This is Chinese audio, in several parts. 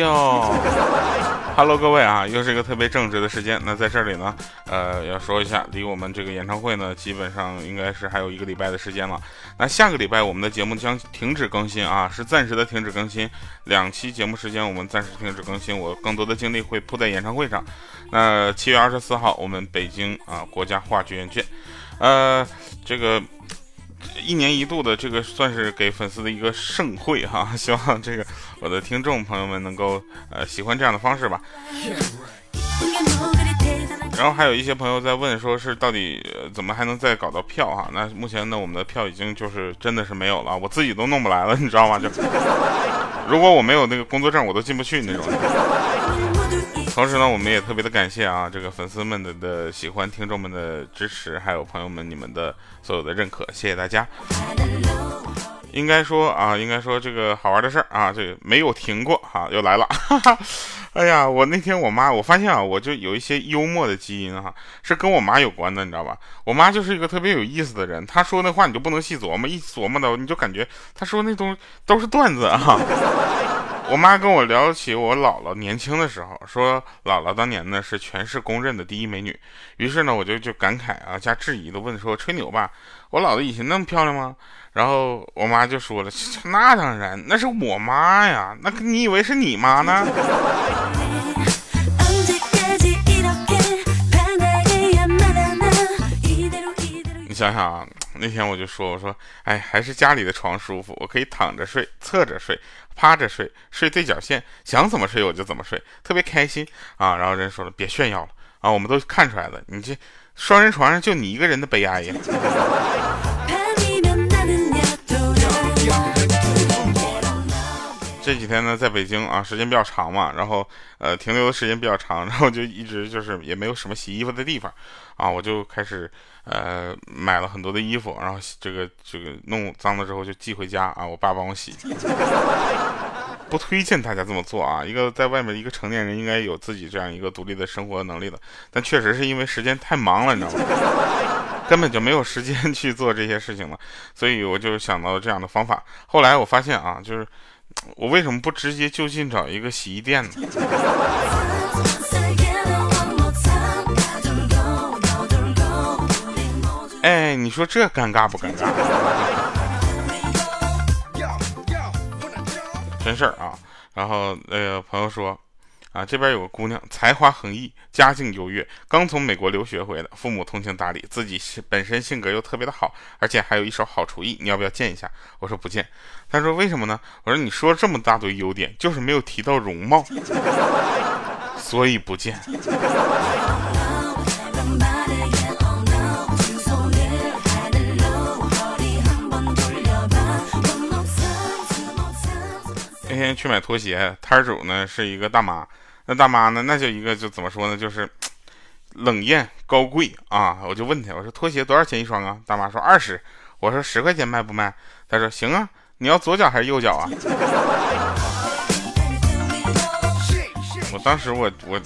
哟。Hello，各位啊，又是一个特别正直的时间。那在这里呢，呃，要说一下，离我们这个演唱会呢，基本上应该是还有一个礼拜的时间了。那下个礼拜我们的节目将停止更新啊，是暂时的停止更新，两期节目时间我们暂时停止更新，我更多的精力会扑在演唱会上。那七月二十四号，我们北京啊国家话剧院见。呃，这个。一年一度的这个算是给粉丝的一个盛会哈，希望这个我的听众朋友们能够呃喜欢这样的方式吧。然后还有一些朋友在问，说是到底怎么还能再搞到票哈？那目前呢，我们的票已经就是真的是没有了，我自己都弄不来了，你知道吗？就如果我没有那个工作证，我都进不去那种。同时呢，我们也特别的感谢啊，这个粉丝们的的喜欢，听众们的支持，还有朋友们你们的所有的认可，谢谢大家。应该说啊，应该说这个好玩的事儿啊，这个没有停过哈，又来了。哈 哈哎呀，我那天我妈，我发现啊，我就有一些幽默的基因哈，是跟我妈有关的，你知道吧？我妈就是一个特别有意思的人，她说那话你就不能细琢磨，一琢磨的你就感觉她说那东西都是段子啊。我妈跟我聊起我姥姥年轻的时候，说姥姥当年呢是全市公认的第一美女。于是呢，我就就感慨啊加质疑的问说：“吹牛吧，我姥姥以前那么漂亮吗？”然后我妈就说了：“ 那当然，那是我妈呀，那你以为是你妈呢？” 想想啊。那天我就说，我说，哎，还是家里的床舒服，我可以躺着睡、侧着睡、趴着睡、睡对角线，想怎么睡我就怎么睡，特别开心啊。然后人说了，别炫耀了啊，我们都看出来了，你这双人床上就你一个人的悲哀呀。这几天呢，在北京啊，时间比较长嘛，然后呃，停留的时间比较长，然后就一直就是也没有什么洗衣服的地方啊，我就开始呃买了很多的衣服，然后这个这个弄脏了之后就寄回家啊，我爸帮我洗。不推荐大家这么做啊，一个在外面一个成年人应该有自己这样一个独立的生活能力的，但确实是因为时间太忙了，你知道吗？根本就没有时间去做这些事情了，所以我就想到这样的方法。后来我发现啊，就是。我为什么不直接就近找一个洗衣店呢？哎，你说这尴尬不尴尬？真事儿啊！然后那个朋友说。啊，这边有个姑娘，才华横溢，家境优越，刚从美国留学回来，父母通情达理，自己是本身性格又特别的好，而且还有一手好厨艺，你要不要见一下？我说不见。他说为什么呢？我说你说这么大堆优点，就是没有提到容貌，所以不见。天去买拖鞋，摊主呢是一个大妈。那大妈呢？那就一个就怎么说呢？就是 冷艳高贵啊！我就问他，我说拖鞋多少钱一双啊？大妈说二十。我说十块钱卖不卖？他说行啊。你要左脚还是右脚啊？我当时我我，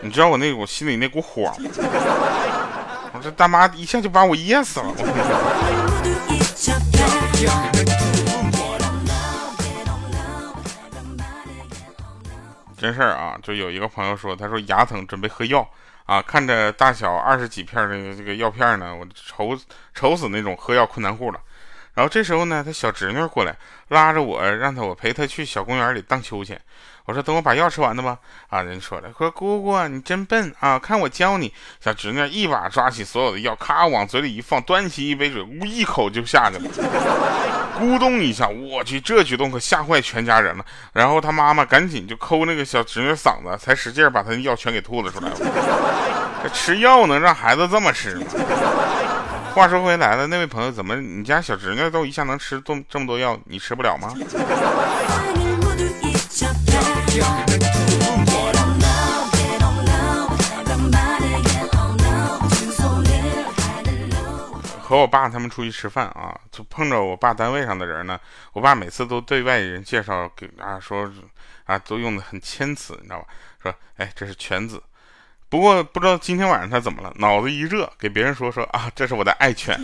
你知道我那我心里那股火？我这大妈一下就把我噎死了。真事啊，就有一个朋友说，他说牙疼，准备喝药啊，看着大小二十几片的这个药片呢，我愁愁死那种喝药困难户了。然后这时候呢，他小侄女过来拉着我，让他我陪他去小公园里荡秋千。我说等我把药吃完了吧。啊，人说了，说姑姑你真笨啊，看我教你。小侄女一把抓起所有的药，咔往嘴里一放，端起一杯水，呜一口就下去了，咕咚一下，我去，这举动可吓坏全家人了。然后他妈妈赶紧就抠那个小侄女嗓子，才使劲把他的药全给吐了出来。这吃药能让孩子这么吃吗？话说回来了，那位朋友，怎么你家小侄女都一下能吃这这么多药，你吃不了吗？和我爸他们出去吃饭啊，就碰着我爸单位上的人呢。我爸每次都对外人介绍给啊说啊，都用的很谦辞，你知道吧？说哎，这是犬子。不过不知道今天晚上他怎么了，脑子一热，给别人说说啊，这是我的爱犬。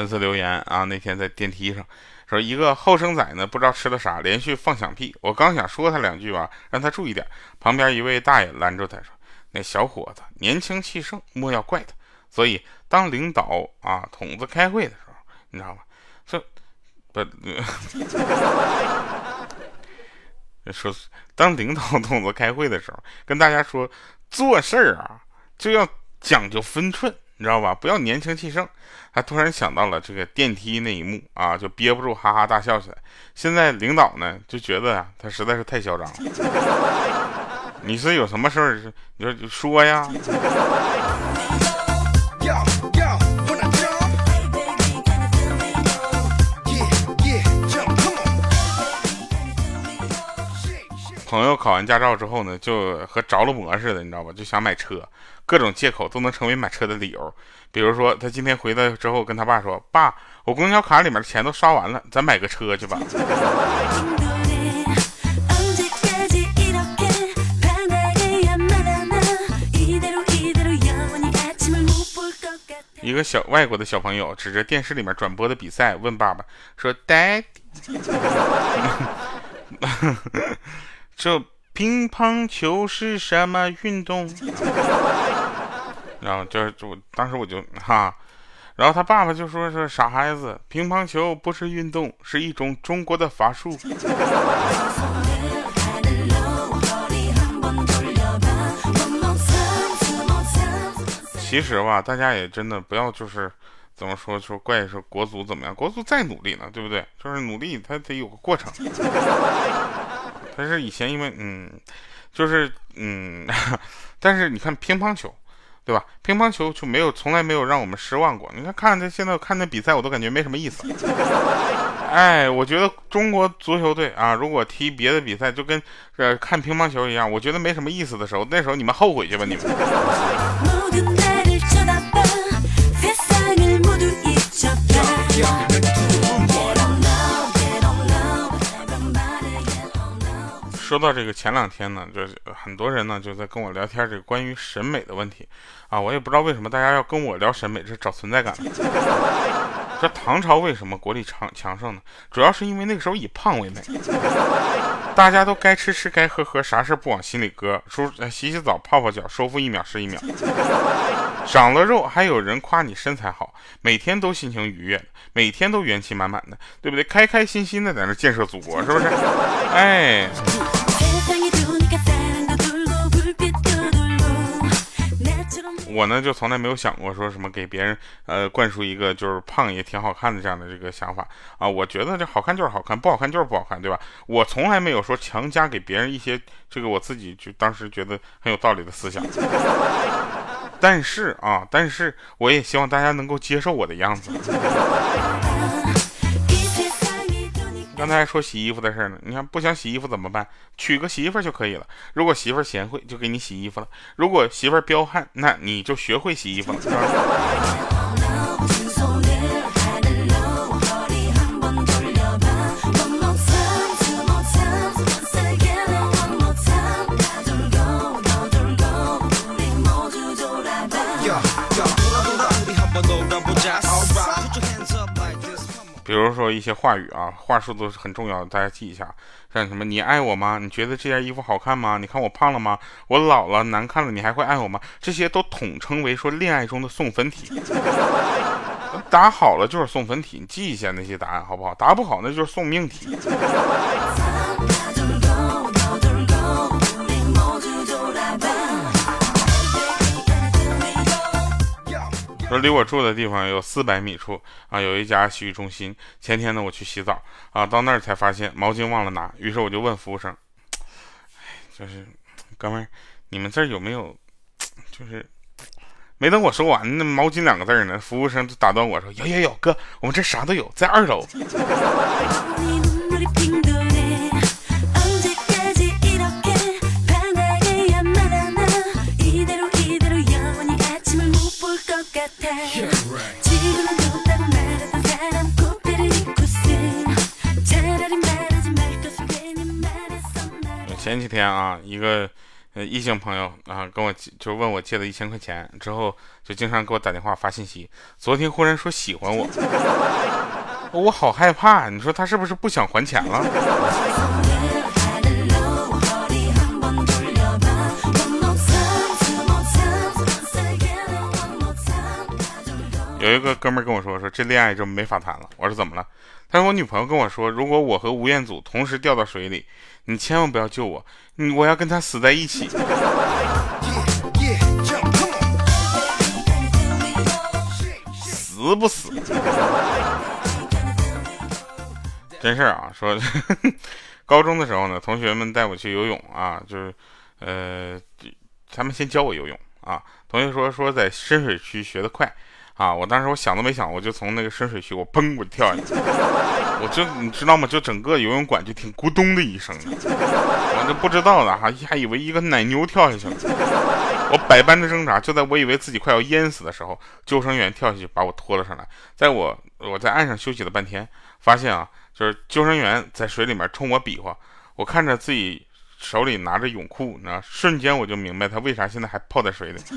粉丝留言啊，那天在电梯上说一个后生仔呢，不知道吃了啥，连续放响屁。我刚想说他两句吧，让他注意点，旁边一位大爷拦住他说：“那小伙子年轻气盛，莫要怪他。所以当领导啊筒子开会的时候，你知道吗？这不 说当领导筒子开会的时候，跟大家说做事儿啊就要讲究分寸。”你知道吧？不要年轻气盛。他突然想到了这个电梯那一幕啊，就憋不住哈哈大笑起来。现在领导呢就觉得啊，他实在是太嚣张了。你是有什么事儿？你说说呀。朋友考完驾照之后呢，就和着了魔似的，你知道吧？就想买车，各种借口都能成为买车的理由。比如说，他今天回来之后跟他爸说：“爸，我公交卡里面的钱都刷完了，咱买个车去吧。”一个小外国的小朋友指着电视里面转播的比赛问爸爸说：“Daddy。” 这乒乓球是什么运动？然后就就当时我就哈，然后他爸爸就说是傻孩子，乒乓球不是运动，是一种中国的法术。其实吧，大家也真的不要就是怎么说说怪说国足怎么样，国足再努力呢，对不对？就是努力，他得有个过程。但是以前因为嗯，就是嗯，但是你看乒乓球，对吧？乒乓球就没有从来没有让我们失望过。你看看这现在看那比赛，我都感觉没什么意思。哎，我觉得中国足球队啊，如果踢别的比赛，就跟呃看乒乓球一样，我觉得没什么意思的时候，那时候你们后悔去吧，你们。说到这个前两天呢，就是很多人呢就在跟我聊天，这个关于审美的问题啊，我也不知道为什么大家要跟我聊审美，这是找存在感。说唐朝为什么国力强强盛呢？主要是因为那个时候以胖为美，大家都该吃吃该喝喝，啥事不往心里搁，梳洗洗澡泡泡脚，收腹一秒是一秒。长了肉还有人夸你身材好，每天都心情愉悦，每天都元气满满的，对不对？开开心心的在那建设祖国，是不是？哎。我呢就从来没有想过说什么给别人呃灌输一个就是胖也挺好看的这样的这个想法啊，我觉得这好看就是好看，不好看就是不好看，对吧？我从来没有说强加给别人一些这个我自己就当时觉得很有道理的思想。但是啊，但是我也希望大家能够接受我的样子。刚才还说洗衣服的事呢，你看不想洗衣服怎么办？娶个媳妇就可以了。如果媳妇贤惠，就给你洗衣服了；如果媳妇彪悍，那你就学会洗衣服了。说一些话语啊，话术都是很重要的，大家记一下。像什么“你爱我吗？你觉得这件衣服好看吗？你看我胖了吗？我老了难看了，你还会爱我吗？”这些都统称为说恋爱中的送分题。答好了就是送分题，你记一下那些答案好不好？答不好那就是送命题。说离我住的地方有四百米处啊，有一家洗浴中心。前天呢，我去洗澡啊，到那儿才发现毛巾忘了拿，于是我就问服务生：“哎，就是哥们儿，你们这儿有没有？就是没等我说完，那毛巾两个字呢？服务生就打断我说：有有有，哥，我们这啥都有，在二楼。”前几天啊，一个呃，异性朋友啊，跟我就问我借了一千块钱，之后就经常给我打电话发信息。昨天忽然说喜欢我，我好害怕。你说他是不是不想还钱了？有一个哥们跟我说，说这恋爱就没法谈了。我说怎么了？他说我女朋友跟我说，如果我和吴彦祖同时掉到水里，你千万不要救我，你我要跟他死在一起。死不死？真事儿啊！说 高中的时候呢，同学们带我去游泳啊，就是呃，他们先教我游泳啊。同学说说在深水区学得快。啊！我当时我想都没想，我就从那个深水区，我砰，我就跳下去，我就你知道吗？就整个游泳馆就听咕咚的一声，我就不知道了哈，还以为一个奶牛跳下去了。我百般的挣扎，就在我以为自己快要淹死的时候，救生员跳下去把我拖了上来。在我我在岸上休息了半天，发现啊，就是救生员在水里面冲我比划，我看着自己手里拿着泳裤，那瞬间我就明白他为啥现在还泡在水里。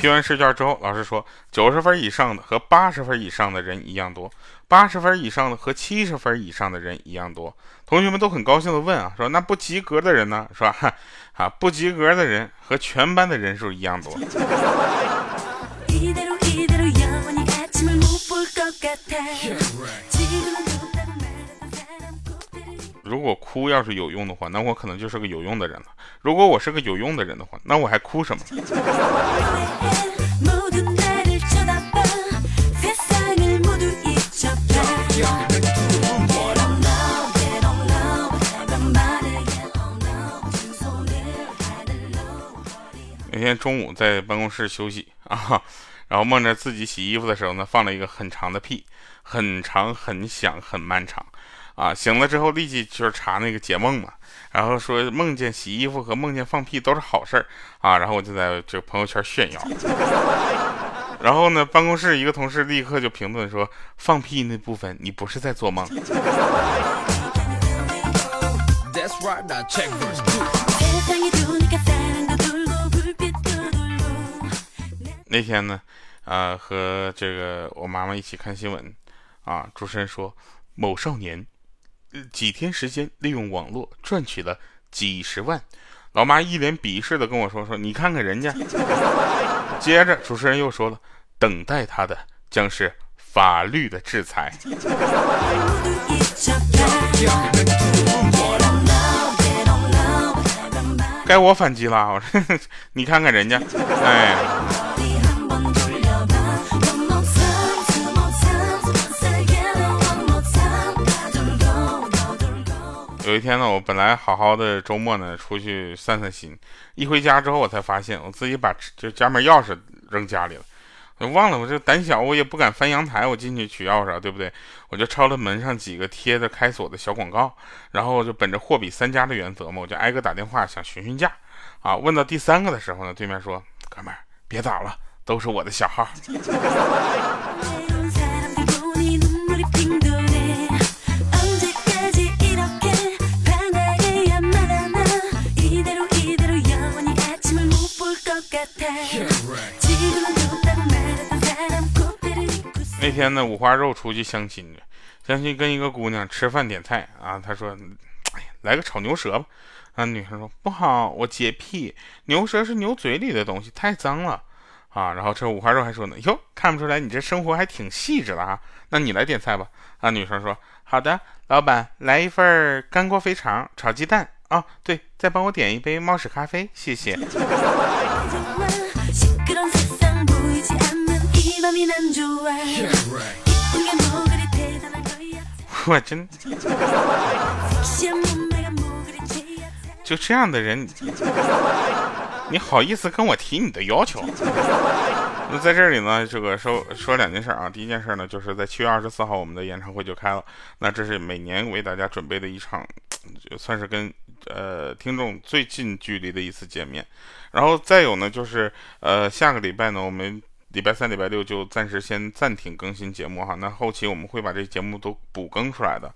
批完试卷之后，老师说九十分以上的和八十分以上的人一样多，八十分以上的和七十分以上的人一样多。同学们都很高兴的问啊，说那不及格的人呢？是吧？啊，不及格的人和全班的人数一样多。如果哭要是有用的话，那我可能就是个有用的人了。如果我是个有用的人的话，那我还哭什么？那天中午在办公室休息啊，然后梦着自己洗衣服的时候呢，放了一个很长的屁，很长、很响、很漫长。啊，醒了之后立即就是查那个解梦嘛，然后说梦见洗衣服和梦见放屁都是好事儿啊，然后我就在这个朋友圈炫耀，然后呢，办公室一个同事立刻就评论说放屁那部分你不是在做梦。那天呢，啊，和这个我妈妈一起看新闻，啊，主持人说某少年。几天时间，利用网络赚取了几十万。老妈一脸鄙视的跟我说：“说你看看人家。”接着主持人又说了：“等待他的将是法律的制裁。”该我反击了，我说 你看看人家，哎。有一天呢，我本来好好的周末呢，出去散散心。一回家之后，我才发现我自己把这家门钥匙扔家里了。我忘了，我这胆小，我也不敢翻阳台，我进去取钥匙，对不对？我就抄了门上几个贴着开锁的小广告，然后就本着货比三家的原则嘛，我就挨个打电话想询询价。啊，问到第三个的时候呢，对面说：“哥们儿，别打了，都是我的小号。”那天呢，五花肉出去相亲去，相亲跟一个姑娘吃饭点菜啊，他说：“哎呀，来个炒牛舌吧。”啊，女生说：“不好，我洁癖，牛舌是牛嘴里的东西，太脏了。”啊，然后这五花肉还说呢：“哟，看不出来你这生活还挺细致的啊。”那你来点菜吧。啊，女生说：“好的，老板，来一份干锅肥肠炒鸡蛋啊，对，再帮我点一杯猫屎咖啡，谢谢。”我真 就这样的人，你好意思跟我提你的要求？那在这里呢，这个说说两件事啊。第一件事呢，就是在七月二十四号，我们的演唱会就开了。那这是每年为大家准备的一场，就算是跟呃听众最近距离的一次见面。然后再有呢，就是呃下个礼拜呢，我们礼拜三、礼拜六就暂时先暂停更新节目哈。那后期我们会把这节目都补更出来的。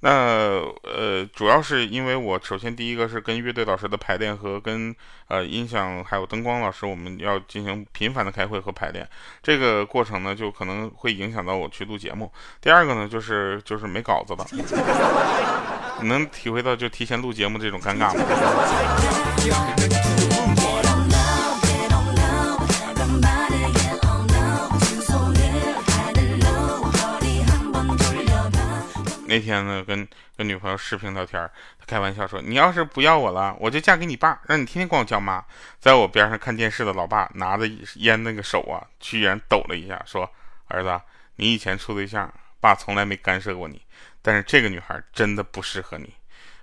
那呃，主要是因为我首先第一个是跟乐队老师的排练和跟呃音响还有灯光老师，我们要进行频繁的开会和排练，这个过程呢就可能会影响到我去录节目。第二个呢就是就是没稿子了，你 能体会到就提前录节目这种尴尬吗？那天呢，跟跟女朋友视频聊天，他开玩笑说：“你要是不要我了，我就嫁给你爸，让你天天管我叫妈。”在我边上看电视的老爸拿着烟那个手啊，居然抖了一下，说：“儿子，你以前处对象，爸从来没干涉过你，但是这个女孩真的不适合你，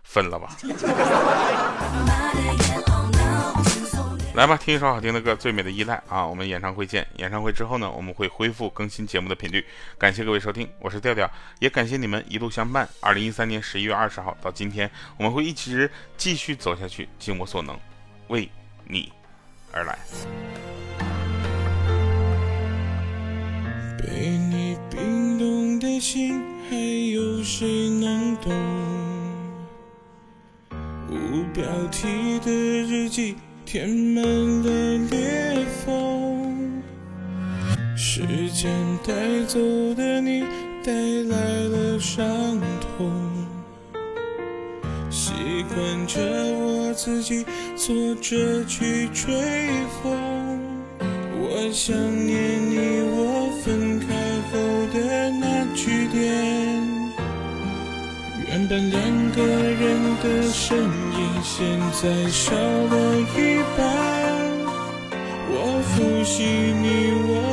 分了吧。”来吧，听一首好听的歌，《最美的依赖》啊！我们演唱会见。演唱会之后呢，我们会恢复更新节目的频率。感谢各位收听，我是调调，也感谢你们一路相伴。二零一三年十一月二十号到今天，我们会一直继续走下去，尽我所能，为你而来。被你冰冻的心，还有谁能懂？无标题的日记。填满了裂缝，时间带走的你，带来了伤痛。习惯着我自己坐着去吹风，我想念你，我分开后的那句点。原本两个人的身影，现在少了一半。我复习你我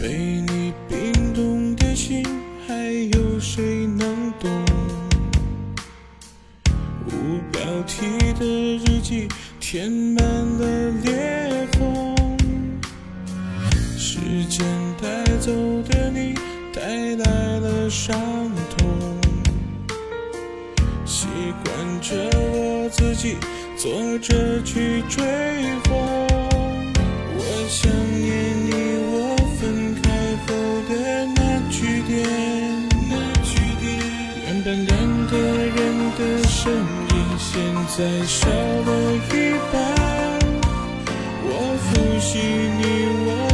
被你冰冻的心，还有谁能懂？无标题的日记，填满了裂缝。时间带走的你，带来了伤痛。习惯着我自己坐着去追原来两个人的身影，现在少了一半。我复习你，我。